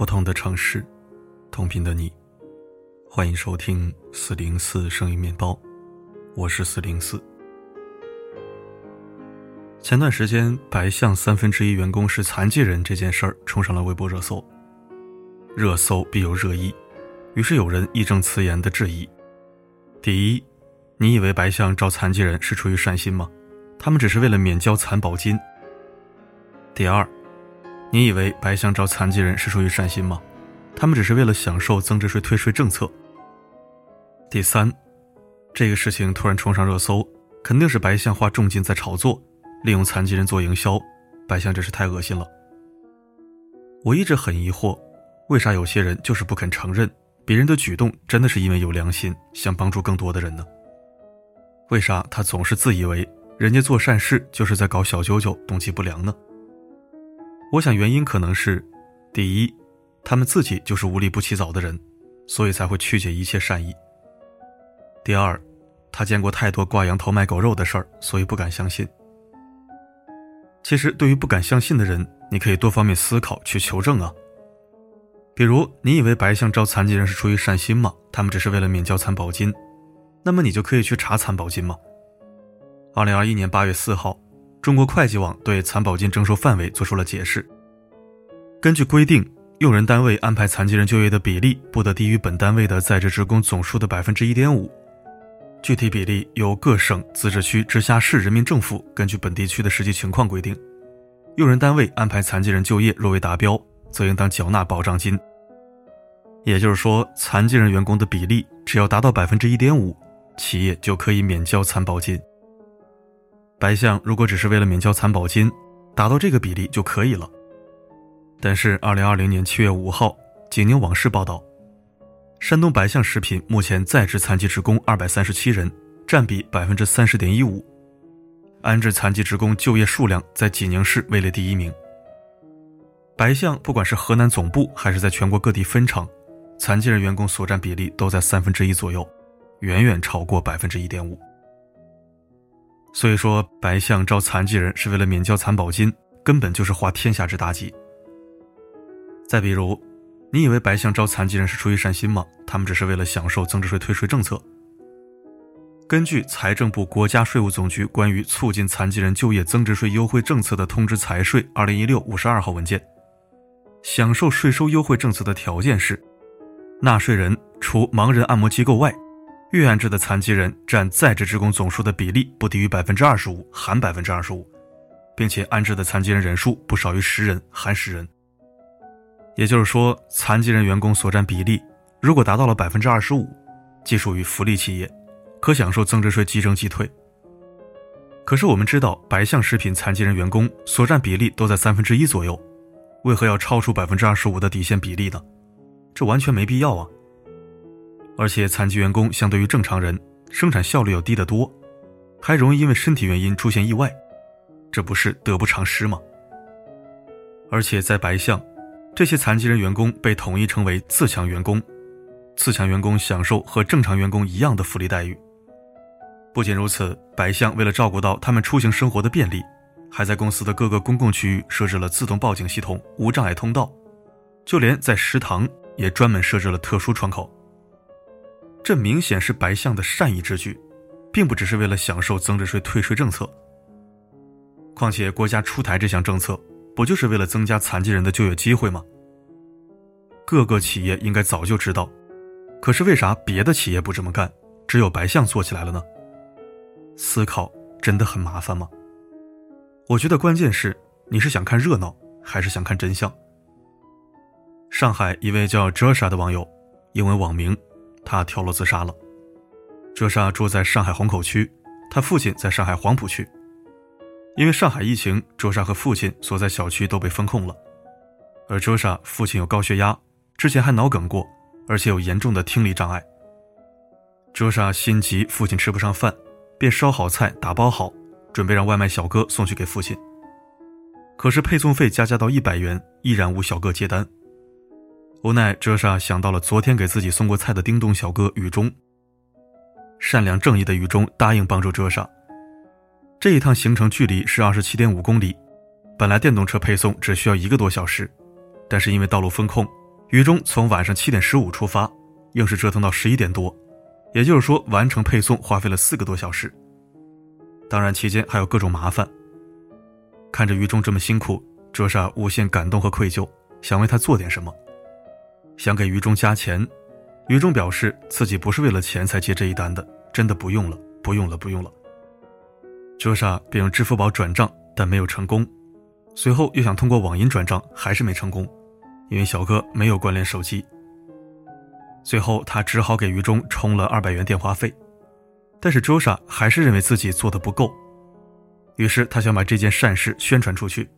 不同的城市，同频的你，欢迎收听四零四声音面包，我是四零四。前段时间，白象三分之一员工是残疾人这件事儿冲上了微博热搜。热搜必有热议，于是有人义正辞严的质疑：第一，你以为白象招残疾人是出于善心吗？他们只是为了免交残保金。第二，你以为白象招残疾人是出于善心吗？他们只是为了享受增值税退税政策。第三，这个事情突然冲上热搜，肯定是白象花重金在炒作，利用残疾人做营销。白象真是太恶心了。我一直很疑惑，为啥有些人就是不肯承认别人的举动真的是因为有良心，想帮助更多的人呢？为啥他总是自以为？人家做善事就是在搞小九九，动机不良呢。我想原因可能是：第一，他们自己就是无利不起早的人，所以才会曲解一切善意；第二，他见过太多挂羊头卖狗肉的事儿，所以不敢相信。其实，对于不敢相信的人，你可以多方面思考去求证啊。比如，你以为白象招残疾人是出于善心吗？他们只是为了免交残保金，那么你就可以去查残保金吗？二零二一年八月四号，中国会计网对残保金征收范围作出了解释。根据规定，用人单位安排残疾人就业的比例不得低于本单位的在职职工总数的百分之一点五，具体比例由各省、自治区、直辖市人民政府根据本地区的实际情况规定。用人单位安排残疾人就业若未达标，则应当缴纳保障金。也就是说，残疾人员工的比例只要达到百分之一点五，企业就可以免交残保金。白象如果只是为了免交残保金，达到这个比例就可以了。但是，二零二零年七月五号，济宁网事报道，山东白象食品目前在职残疾职工二百三十七人，占比百分之三十点一五，安置残疾职工就业数量在济宁市位列第一名。白象不管是河南总部还是在全国各地分厂，残疾人员工所占比例都在三分之一左右，远远超过百分之一点五。所以说，白象招残疾人是为了免交残保金，根本就是画天下之大忌。再比如，你以为白象招残疾人是出于善心吗？他们只是为了享受增值税退税政策。根据财政部、国家税务总局关于促进残疾人就业增值税优惠政策的通知（财税二零一六五十二号文件），享受税收优惠政策的条件是，纳税人除盲人按摩机构外。月安置的残疾人占在职职工总数的比例不低于百分之二十五，含百分之二十五，并且安置的残疾人人数不少于十人，含十人。也就是说，残疾人员工所占比例如果达到了百分之二十五，即属于福利企业，可享受增值税即征即退。可是我们知道，白象食品残疾人员工所占比例都在三分之一左右，为何要超出百分之二十五的底线比例呢？这完全没必要啊！而且残疾员工相对于正常人生产效率要低得多，还容易因为身体原因出现意外，这不是得不偿失吗？而且在白象，这些残疾人员工被统一称为自强员工，自强员工享受和正常员工一样的福利待遇。不仅如此，白象为了照顾到他们出行生活的便利，还在公司的各个公共区域设置了自动报警系统、无障碍通道，就连在食堂也专门设置了特殊窗口。这明显是白象的善意之举，并不只是为了享受增值税退税政策。况且国家出台这项政策，不就是为了增加残疾人的就业机会吗？各个企业应该早就知道，可是为啥别的企业不这么干，只有白象做起来了呢？思考真的很麻烦吗？我觉得关键是你是想看热闹，还是想看真相？上海一位叫 Joshua 的网友，英文网名。他跳楼自杀了。哲莎住在上海虹口区，他父亲在上海黄浦区。因为上海疫情，哲莎和父亲所在小区都被封控了。而哲莎父亲有高血压，之前还脑梗过，而且有严重的听力障碍。哲莎心急，父亲吃不上饭，便烧好菜，打包好，准备让外卖小哥送去给父亲。可是配送费加价到一百元，依然无小哥接单。无奈，哲莎想到了昨天给自己送过菜的叮咚小哥雨中。善良正义的雨中答应帮助哲莎。这一趟行程距离是二十七点五公里，本来电动车配送只需要一个多小时，但是因为道路封控，于中从晚上七点十五出发，硬是折腾到十一点多，也就是说完成配送花费了四个多小时。当然期间还有各种麻烦。看着于中这么辛苦，哲莎无限感动和愧疚，想为他做点什么，想给于中加钱。于中表示自己不是为了钱才接这一单的，真的不用了，不用了，不用了。卓莎便用支付宝转账，但没有成功。随后又想通过网银转账，还是没成功，因为小哥没有关联手机。最后他只好给于中充了二百元电话费，但是周莎还是认为自己做的不够，于是他想把这件善事宣传出去，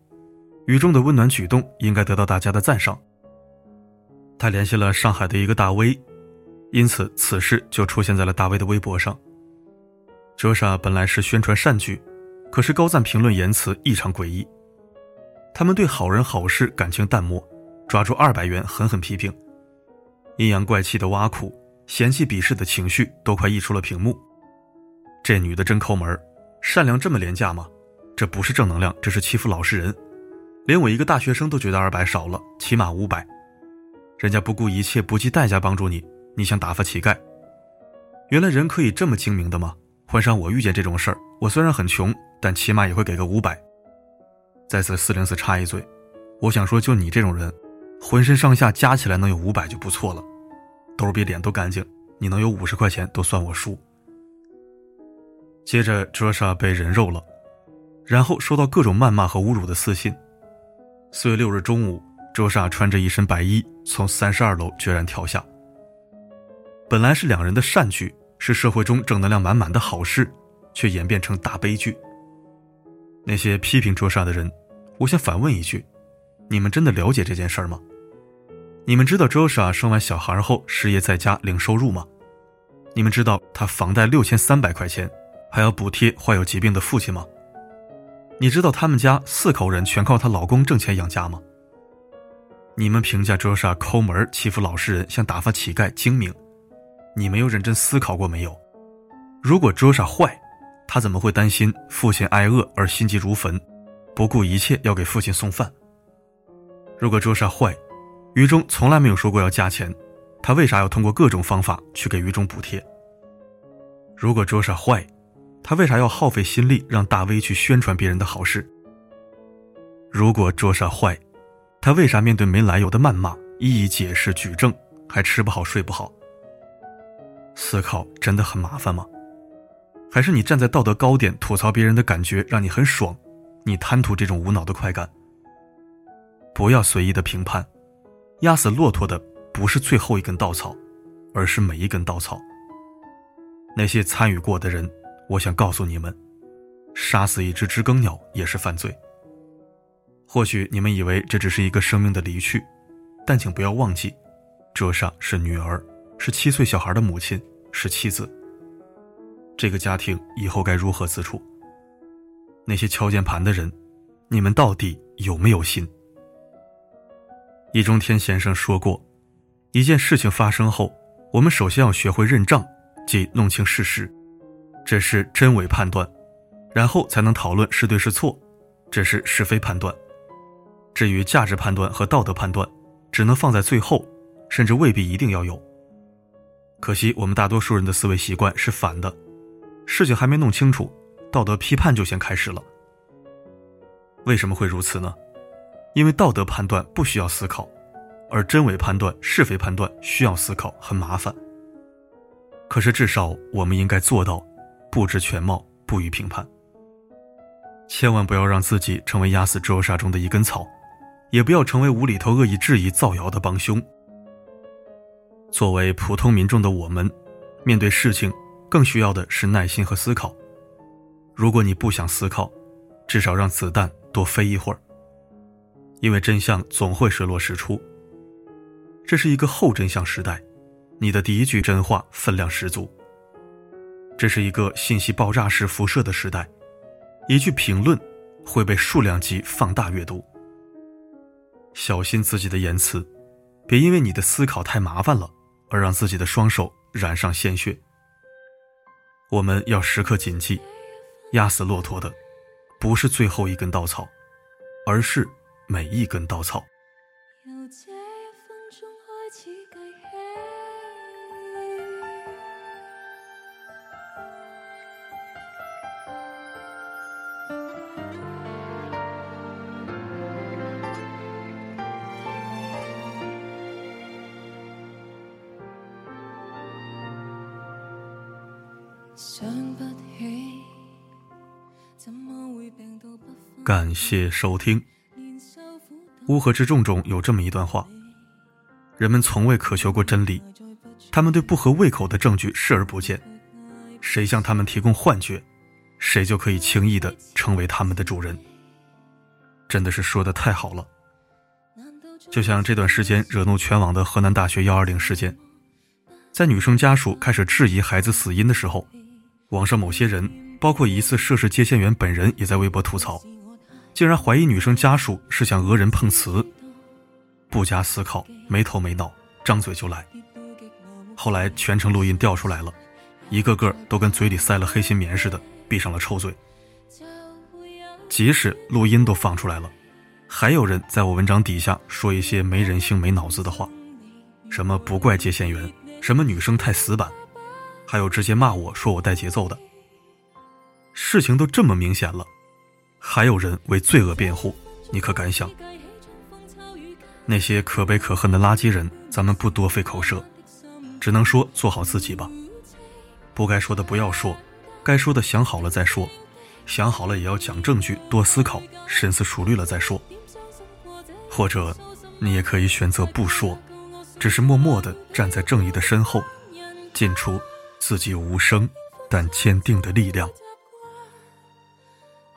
于中的温暖举动应该得到大家的赞赏。他联系了上海的一个大 V，因此此事就出现在了大 V 的微博上。周莎本来是宣传善举，可是高赞评论言辞异常诡异。他们对好人好事感情淡漠，抓住二百元狠狠批评，阴阳怪气的挖苦，嫌弃鄙视的情绪都快溢出了屏幕。这女的真抠门，善良这么廉价吗？这不是正能量，这是欺负老实人。连我一个大学生都觉得二百少了，起码五百。人家不顾一切不计代价帮助你，你想打发乞丐？原来人可以这么精明的吗？换上我遇见这种事儿，我虽然很穷，但起码也会给个五百。再次四零四插一嘴，我想说，就你这种人，浑身上下加起来能有五百就不错了，兜比脸都干净，你能有五十块钱都算我输。接着，卓莎被人肉了，然后收到各种谩骂和侮辱的私信。四月六日中午，卓莎穿着一身白衣从三十二楼决然跳下。本来是两人的善举，是社会中正能量满满的好事，却演变成大悲剧。那些批评卓莎的人。我想反问一句：你们真的了解这件事吗？你们知道周莎生完小孩后失业在家零收入吗？你们知道她房贷六千三百块钱，还要补贴患有疾病的父亲吗？你知道他们家四口人全靠她老公挣钱养家吗？你们评价周莎抠门、欺负老实人、像打发乞丐、精明，你没有认真思考过没有？如果周莎坏，她怎么会担心父亲挨饿而心急如焚？不顾一切要给父亲送饭。如果周莎坏，于中从来没有说过要加钱，他为啥要通过各种方法去给于中补贴？如果周莎坏，他为啥要耗费心力让大 V 去宣传别人的好事？如果周莎坏，他为啥面对没来由的谩骂一一解释举证，还吃不好睡不好？思考真的很麻烦吗？还是你站在道德高点吐槽别人的感觉让你很爽？你贪图这种无脑的快感，不要随意的评判。压死骆驼的不是最后一根稻草，而是每一根稻草。那些参与过的人，我想告诉你们，杀死一只知更鸟也是犯罪。或许你们以为这只是一个生命的离去，但请不要忘记，这莎是女儿，是七岁小孩的母亲，是妻子。这个家庭以后该如何自处？那些敲键盘的人，你们到底有没有心？易中天先生说过，一件事情发生后，我们首先要学会认账，即弄清事实，这是真伪判断，然后才能讨论是对是错，这是是非判断。至于价值判断和道德判断，只能放在最后，甚至未必一定要有。可惜我们大多数人的思维习惯是反的，事情还没弄清楚。道德批判就先开始了。为什么会如此呢？因为道德判断不需要思考，而真伪判断、是非判断需要思考，很麻烦。可是至少我们应该做到，不知全貌，不予评判。千万不要让自己成为压死周沙中的一根草，也不要成为无厘头恶意质疑、造谣的帮凶。作为普通民众的我们，面对事情，更需要的是耐心和思考。如果你不想思考，至少让子弹多飞一会儿。因为真相总会水落石出。这是一个后真相时代，你的第一句真话分量十足。这是一个信息爆炸式辐射的时代，一句评论会被数量级放大阅读。小心自己的言辞，别因为你的思考太麻烦了，而让自己的双手染上鲜血。我们要时刻谨记。压死骆驼的，不是最后一根稻草，而是每一根稻草。又借一分钟感谢收听。乌合之众中有这么一段话：人们从未渴求过真理，他们对不合胃口的证据视而不见。谁向他们提供幻觉，谁就可以轻易的成为他们的主人。真的是说的太好了。就像这段时间惹怒全网的河南大学幺二零事件，在女生家属开始质疑孩子死因的时候，网上某些人，包括疑似涉事接线员本人，也在微博吐槽，竟然怀疑女生家属是想讹人碰瓷，不加思考，没头没脑，张嘴就来。后来全程录音调出来了。一个个都跟嘴里塞了黑心棉似的，闭上了臭嘴。即使录音都放出来了，还有人在我文章底下说一些没人性、没脑子的话，什么不怪接线员，什么女生太死板，还有直接骂我说我带节奏的。事情都这么明显了，还有人为罪恶辩护，你可敢想？那些可悲可恨的垃圾人，咱们不多费口舌，只能说做好自己吧。不该说的不要说，该说的想好了再说，想好了也要讲证据，多思考，深思熟虑了再说。或者，你也可以选择不说，只是默默地站在正义的身后，尽出自己无声但坚定的力量。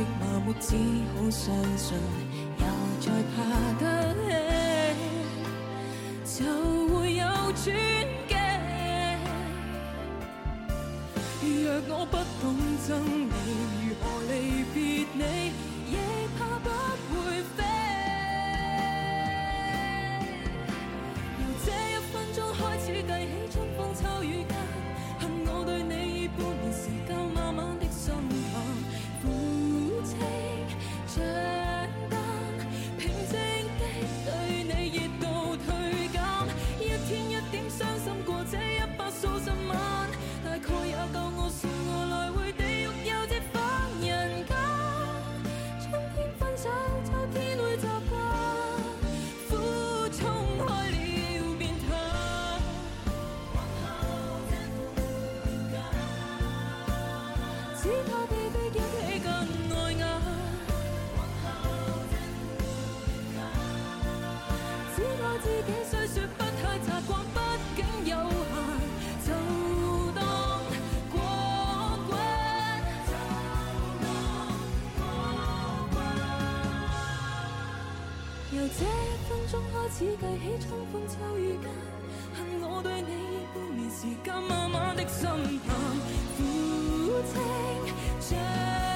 极麻木，只好相信，又再爬得起，就会有转机。若我不懂憎你，如何离别你，由这一分钟开始计起，春风秋雨间，恨我对你半年时间，慢慢的心淡，苦清像。